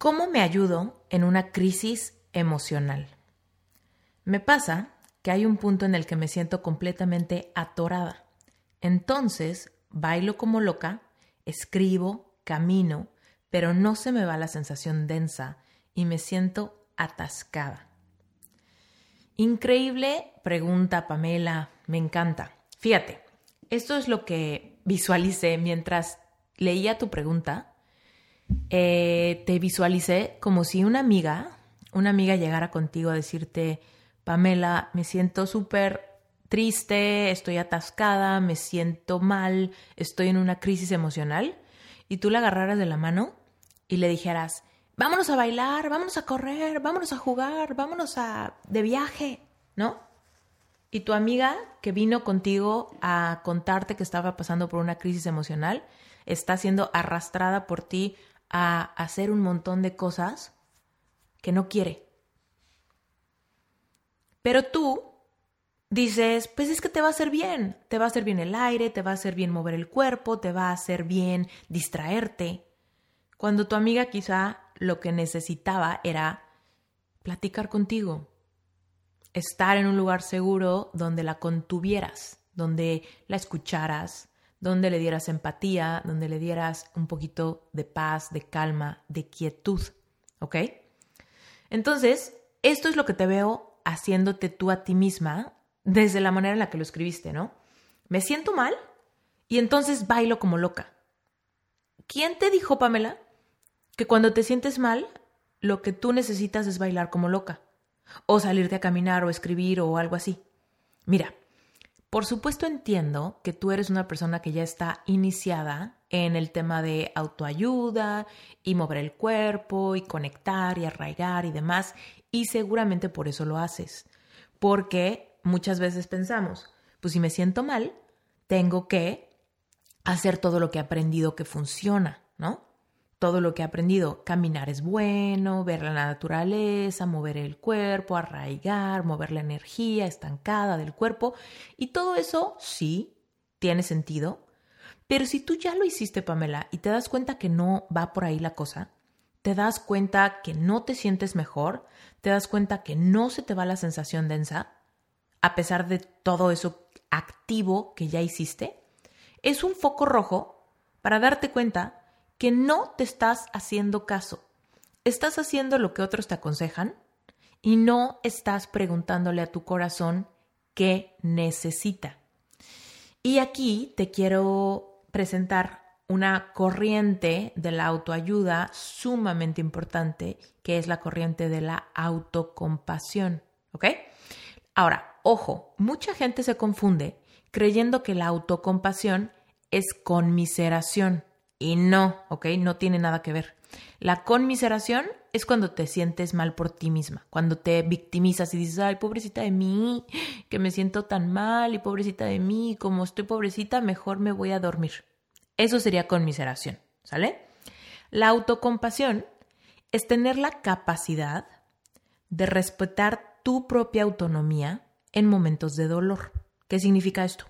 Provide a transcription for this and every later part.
¿cómo me ayudo en una crisis emocional? Me pasa que hay un punto en el que me siento completamente atorada. Entonces, bailo como loca, escribo, camino, pero no se me va la sensación densa y me siento atascada. Increíble pregunta, Pamela, me encanta. Fíjate, esto es lo que visualicé mientras leía tu pregunta, eh, te visualicé como si una amiga, una amiga llegara contigo a decirte, Pamela, me siento súper triste, estoy atascada, me siento mal, estoy en una crisis emocional, y tú la agarraras de la mano y le dijeras, vámonos a bailar, vámonos a correr, vámonos a jugar, vámonos a de viaje, ¿no? Y tu amiga que vino contigo a contarte que estaba pasando por una crisis emocional, está siendo arrastrada por ti a hacer un montón de cosas que no quiere. Pero tú dices, pues es que te va a hacer bien, te va a hacer bien el aire, te va a hacer bien mover el cuerpo, te va a hacer bien distraerte. Cuando tu amiga quizá lo que necesitaba era platicar contigo, estar en un lugar seguro donde la contuvieras, donde la escucharas, donde le dieras empatía, donde le dieras un poquito de paz, de calma, de quietud. ¿Ok? Entonces, esto es lo que te veo haciéndote tú a ti misma desde la manera en la que lo escribiste, ¿no? Me siento mal y entonces bailo como loca. ¿Quién te dijo, Pamela, que cuando te sientes mal, lo que tú necesitas es bailar como loca? O salirte a caminar o escribir o algo así. Mira, por supuesto entiendo que tú eres una persona que ya está iniciada en el tema de autoayuda y mover el cuerpo y conectar y arraigar y demás, y seguramente por eso lo haces, porque muchas veces pensamos, pues si me siento mal, tengo que hacer todo lo que he aprendido que funciona, ¿no? Todo lo que he aprendido. Caminar es bueno, ver la naturaleza, mover el cuerpo, arraigar, mover la energía estancada del cuerpo. Y todo eso sí tiene sentido. Pero si tú ya lo hiciste, Pamela, y te das cuenta que no va por ahí la cosa, te das cuenta que no te sientes mejor, te das cuenta que no se te va la sensación densa, a pesar de todo eso activo que ya hiciste, es un foco rojo para darte cuenta que no te estás haciendo caso. Estás haciendo lo que otros te aconsejan y no estás preguntándole a tu corazón qué necesita. Y aquí te quiero presentar una corriente de la autoayuda sumamente importante, que es la corriente de la autocompasión. ¿Ok? Ahora, ojo, mucha gente se confunde creyendo que la autocompasión es conmiseración. Y no, ¿ok? No tiene nada que ver. La conmiseración es cuando te sientes mal por ti misma, cuando te victimizas y dices, ay, pobrecita de mí, que me siento tan mal y pobrecita de mí, como estoy pobrecita, mejor me voy a dormir. Eso sería conmiseración, ¿sale? La autocompasión es tener la capacidad de respetar tu propia autonomía en momentos de dolor. ¿Qué significa esto?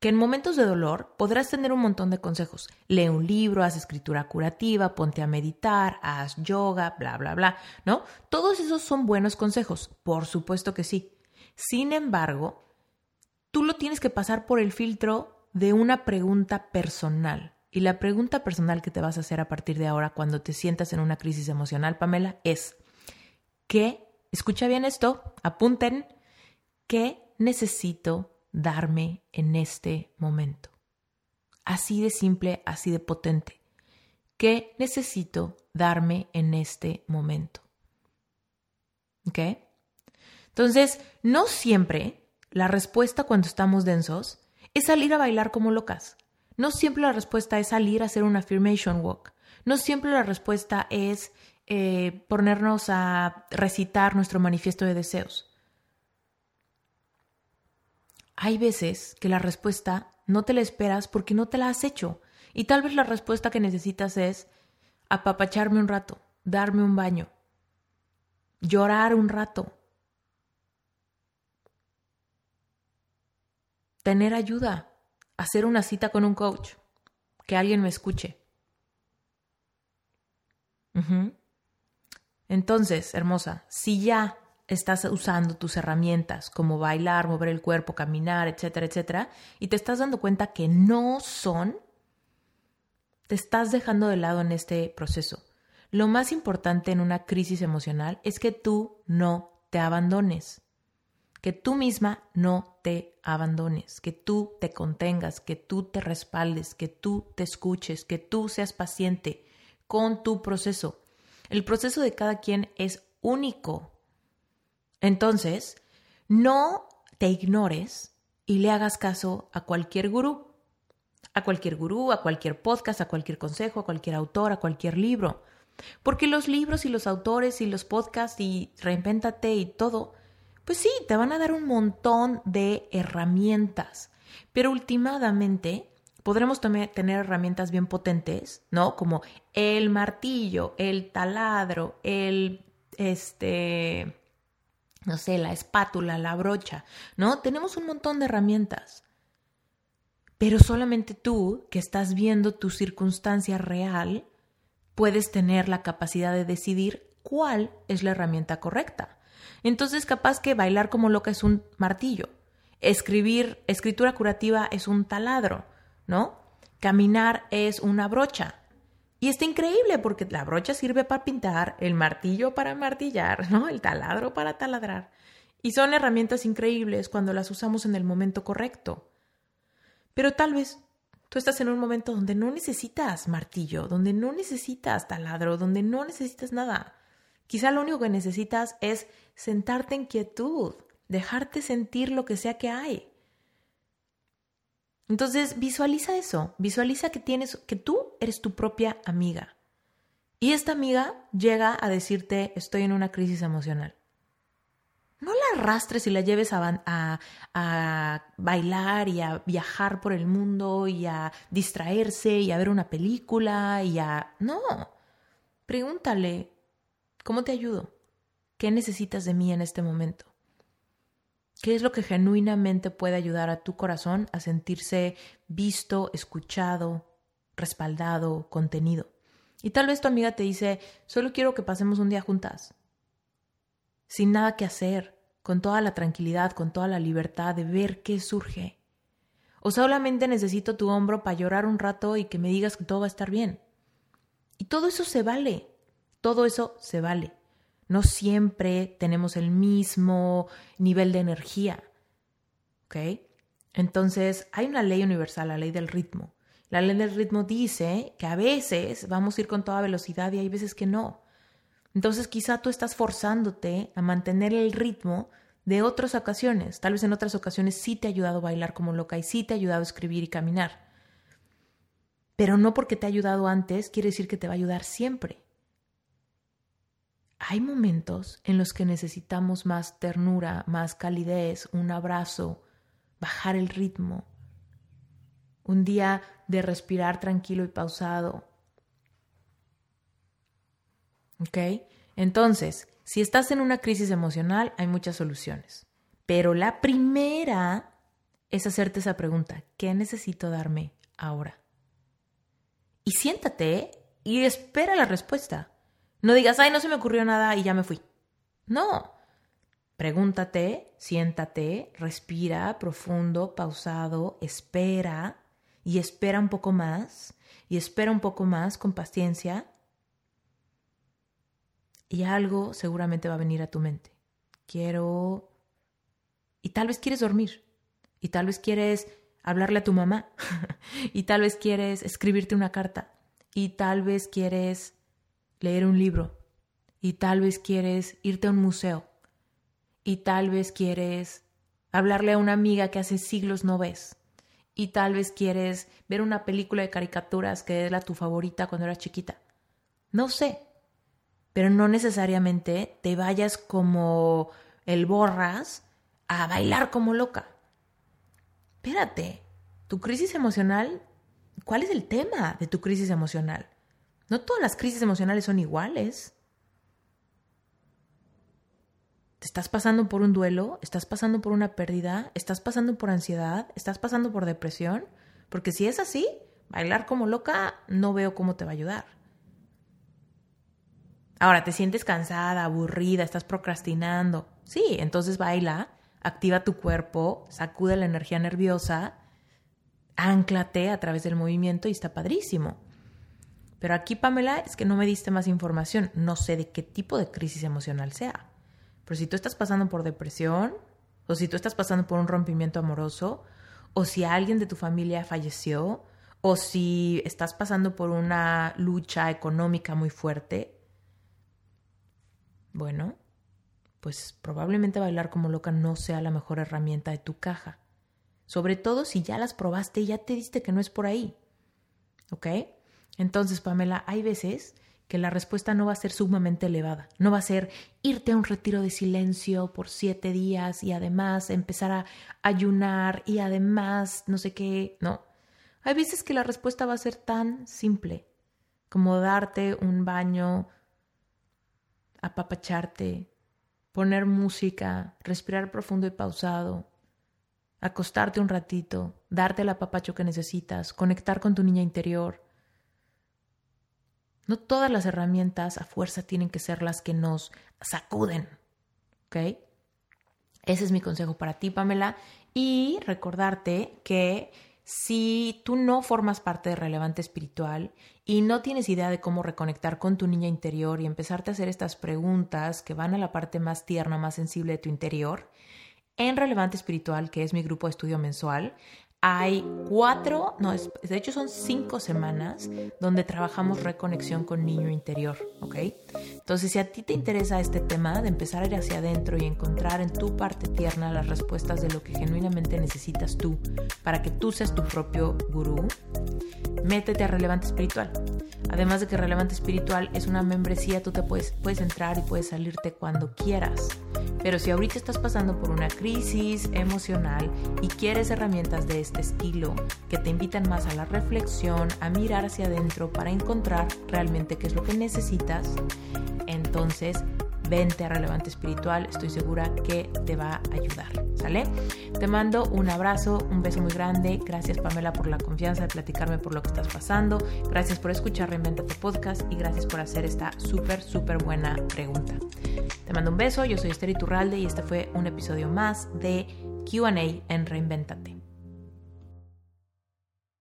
Que en momentos de dolor podrás tener un montón de consejos. Lee un libro, haz escritura curativa, ponte a meditar, haz yoga, bla, bla, bla, ¿no? Todos esos son buenos consejos, por supuesto que sí. Sin embargo, tú lo tienes que pasar por el filtro de una pregunta personal. Y la pregunta personal que te vas a hacer a partir de ahora cuando te sientas en una crisis emocional, Pamela, es, ¿qué? Escucha bien esto, apunten, ¿qué necesito darme en este momento. Así de simple, así de potente. ¿Qué necesito darme en este momento? ¿Ok? Entonces, no siempre la respuesta cuando estamos densos es salir a bailar como locas. No siempre la respuesta es salir a hacer un affirmation walk. No siempre la respuesta es eh, ponernos a recitar nuestro manifiesto de deseos. Hay veces que la respuesta no te la esperas porque no te la has hecho. Y tal vez la respuesta que necesitas es apapacharme un rato, darme un baño, llorar un rato, tener ayuda, hacer una cita con un coach, que alguien me escuche. Entonces, hermosa, si ya estás usando tus herramientas como bailar, mover el cuerpo, caminar, etcétera, etcétera, y te estás dando cuenta que no son, te estás dejando de lado en este proceso. Lo más importante en una crisis emocional es que tú no te abandones, que tú misma no te abandones, que tú te contengas, que tú te respaldes, que tú te escuches, que tú seas paciente con tu proceso. El proceso de cada quien es único. Entonces, no te ignores y le hagas caso a cualquier gurú, a cualquier gurú, a cualquier podcast, a cualquier consejo, a cualquier autor, a cualquier libro. Porque los libros y los autores y los podcasts y reinvéntate y todo, pues sí, te van a dar un montón de herramientas. Pero últimamente podremos tener herramientas bien potentes, ¿no? Como el martillo, el taladro, el, este, no sé, la espátula, la brocha, ¿no? Tenemos un montón de herramientas. Pero solamente tú, que estás viendo tu circunstancia real, puedes tener la capacidad de decidir cuál es la herramienta correcta. Entonces, capaz que bailar como loca es un martillo, escribir, escritura curativa es un taladro, ¿no? Caminar es una brocha. Y está increíble porque la brocha sirve para pintar, el martillo para martillar, ¿no? El taladro para taladrar. Y son herramientas increíbles cuando las usamos en el momento correcto. Pero tal vez tú estás en un momento donde no necesitas martillo, donde no necesitas taladro, donde no necesitas nada. Quizá lo único que necesitas es sentarte en quietud, dejarte sentir lo que sea que hay. Entonces visualiza eso, visualiza que tienes que tú eres tu propia amiga. Y esta amiga llega a decirte, "Estoy en una crisis emocional." no la arrastres y la lleves a, a, bailar y a viajar por el mundo y a distraerse y a ver una película y a... No, pregúntale, ¿cómo te ayudo? ¿Qué necesitas de mí en este momento? ¿Qué es lo que genuinamente puede ayudar a tu corazón a sentirse visto, escuchado, respaldado, contenido? Y tal vez tu amiga te dice, solo quiero que pasemos un día juntas sin nada que hacer, con toda la tranquilidad, con toda la libertad de ver qué surge. O solamente necesito tu hombro para llorar un rato y que me digas que todo va a estar bien. Y todo eso se vale, todo eso se vale. No siempre tenemos el mismo nivel de energía. ¿Ok? Entonces, hay una ley universal, la ley del ritmo. La ley del ritmo dice que a veces vamos a ir con toda velocidad y hay veces que no. Entonces quizá tú estás forzándote a mantener el ritmo de otras ocasiones. Tal vez en otras ocasiones sí te ha ayudado a bailar como loca y sí te ha ayudado a escribir y caminar. Pero no porque te ha ayudado antes quiere decir que te va a ayudar siempre. Hay momentos en los que necesitamos más ternura, más calidez, un abrazo, bajar el ritmo, un día de respirar tranquilo y pausado, ¿Ok? Entonces, si estás en una crisis emocional, hay muchas soluciones. Pero la primera es hacerte esa pregunta, ¿qué necesito darme ahora? Y siéntate y espera la respuesta. No digas, ay, no se me ocurrió nada y ya me fui. No. Pregúntate, siéntate, respira profundo, pausado, espera y espera un poco más y espera un poco más con paciencia y algo seguramente va a venir a tu mente. Quiero... Y tal vez quieres dormir. Y tal vez quieres hablarle a tu mamá. y tal vez quieres escribirte una carta. Y tal vez quieres leer un libro. Y tal vez quieres irte a un museo. Y tal vez quieres hablarle a una amiga que hace siglos no ves. Y tal vez quieres ver una película de caricaturas que es la tu favorita cuando eras chiquita. No sé, pero no necesariamente te vayas como el borras a bailar como loca. Espérate, tu crisis emocional, ¿cuál es el tema de tu crisis emocional? No todas las crisis emocionales son iguales. ¿Te estás pasando por un duelo? ¿Estás pasando por una pérdida? ¿Estás pasando por ansiedad? ¿Estás pasando por depresión? Porque si es así, bailar como loca no veo cómo te va a ayudar. Ahora, ¿te sientes cansada, aburrida, estás procrastinando? Sí, entonces baila, activa tu cuerpo, sacude la energía nerviosa, anclate a través del movimiento y está padrísimo. Pero aquí, Pamela, es que no me diste más información. No sé de qué tipo de crisis emocional sea. Pero si tú estás pasando por depresión, o si tú estás pasando por un rompimiento amoroso, o si alguien de tu familia falleció, o si estás pasando por una lucha económica muy fuerte, bueno, pues probablemente bailar como loca no sea la mejor herramienta de tu caja. Sobre todo si ya las probaste y ya te diste que no es por ahí. ¿Ok? Entonces, Pamela, hay veces que la respuesta no va a ser sumamente elevada. No va a ser irte a un retiro de silencio por siete días y además empezar a ayunar y además no sé qué. No. Hay veces que la respuesta va a ser tan simple como darte un baño, apapacharte, poner música, respirar profundo y pausado, acostarte un ratito, darte el apapacho que necesitas, conectar con tu niña interior no todas las herramientas a fuerza tienen que ser las que nos sacuden. ¿Ok? Ese es mi consejo para ti, Pamela. Y recordarte que si tú no formas parte de Relevante Espiritual y no tienes idea de cómo reconectar con tu niña interior y empezarte a hacer estas preguntas que van a la parte más tierna, más sensible de tu interior, en Relevante Espiritual, que es mi grupo de estudio mensual, hay cuatro, no, de hecho son cinco semanas donde trabajamos reconexión con niño interior, ¿ok? Entonces, si a ti te interesa este tema de empezar a ir hacia adentro y encontrar en tu parte tierna las respuestas de lo que genuinamente necesitas tú para que tú seas tu propio gurú, métete a Relevante Espiritual. Además de que Relevante Espiritual es una membresía, tú te puedes, puedes entrar y puedes salirte cuando quieras. Pero si ahorita estás pasando por una crisis emocional y quieres herramientas de este estilo que te invitan más a la reflexión, a mirar hacia adentro para encontrar realmente qué es lo que necesitas, entonces vente a Relevante Espiritual, estoy segura que te va a ayudar, ¿sale? Te mando un abrazo, un beso muy grande, gracias Pamela por la confianza de platicarme por lo que estás pasando, gracias por escuchar tu Podcast y gracias por hacer esta súper, súper buena pregunta. Te mando un beso, yo soy Esther Iturralde y este fue un episodio más de QA en Reinventate.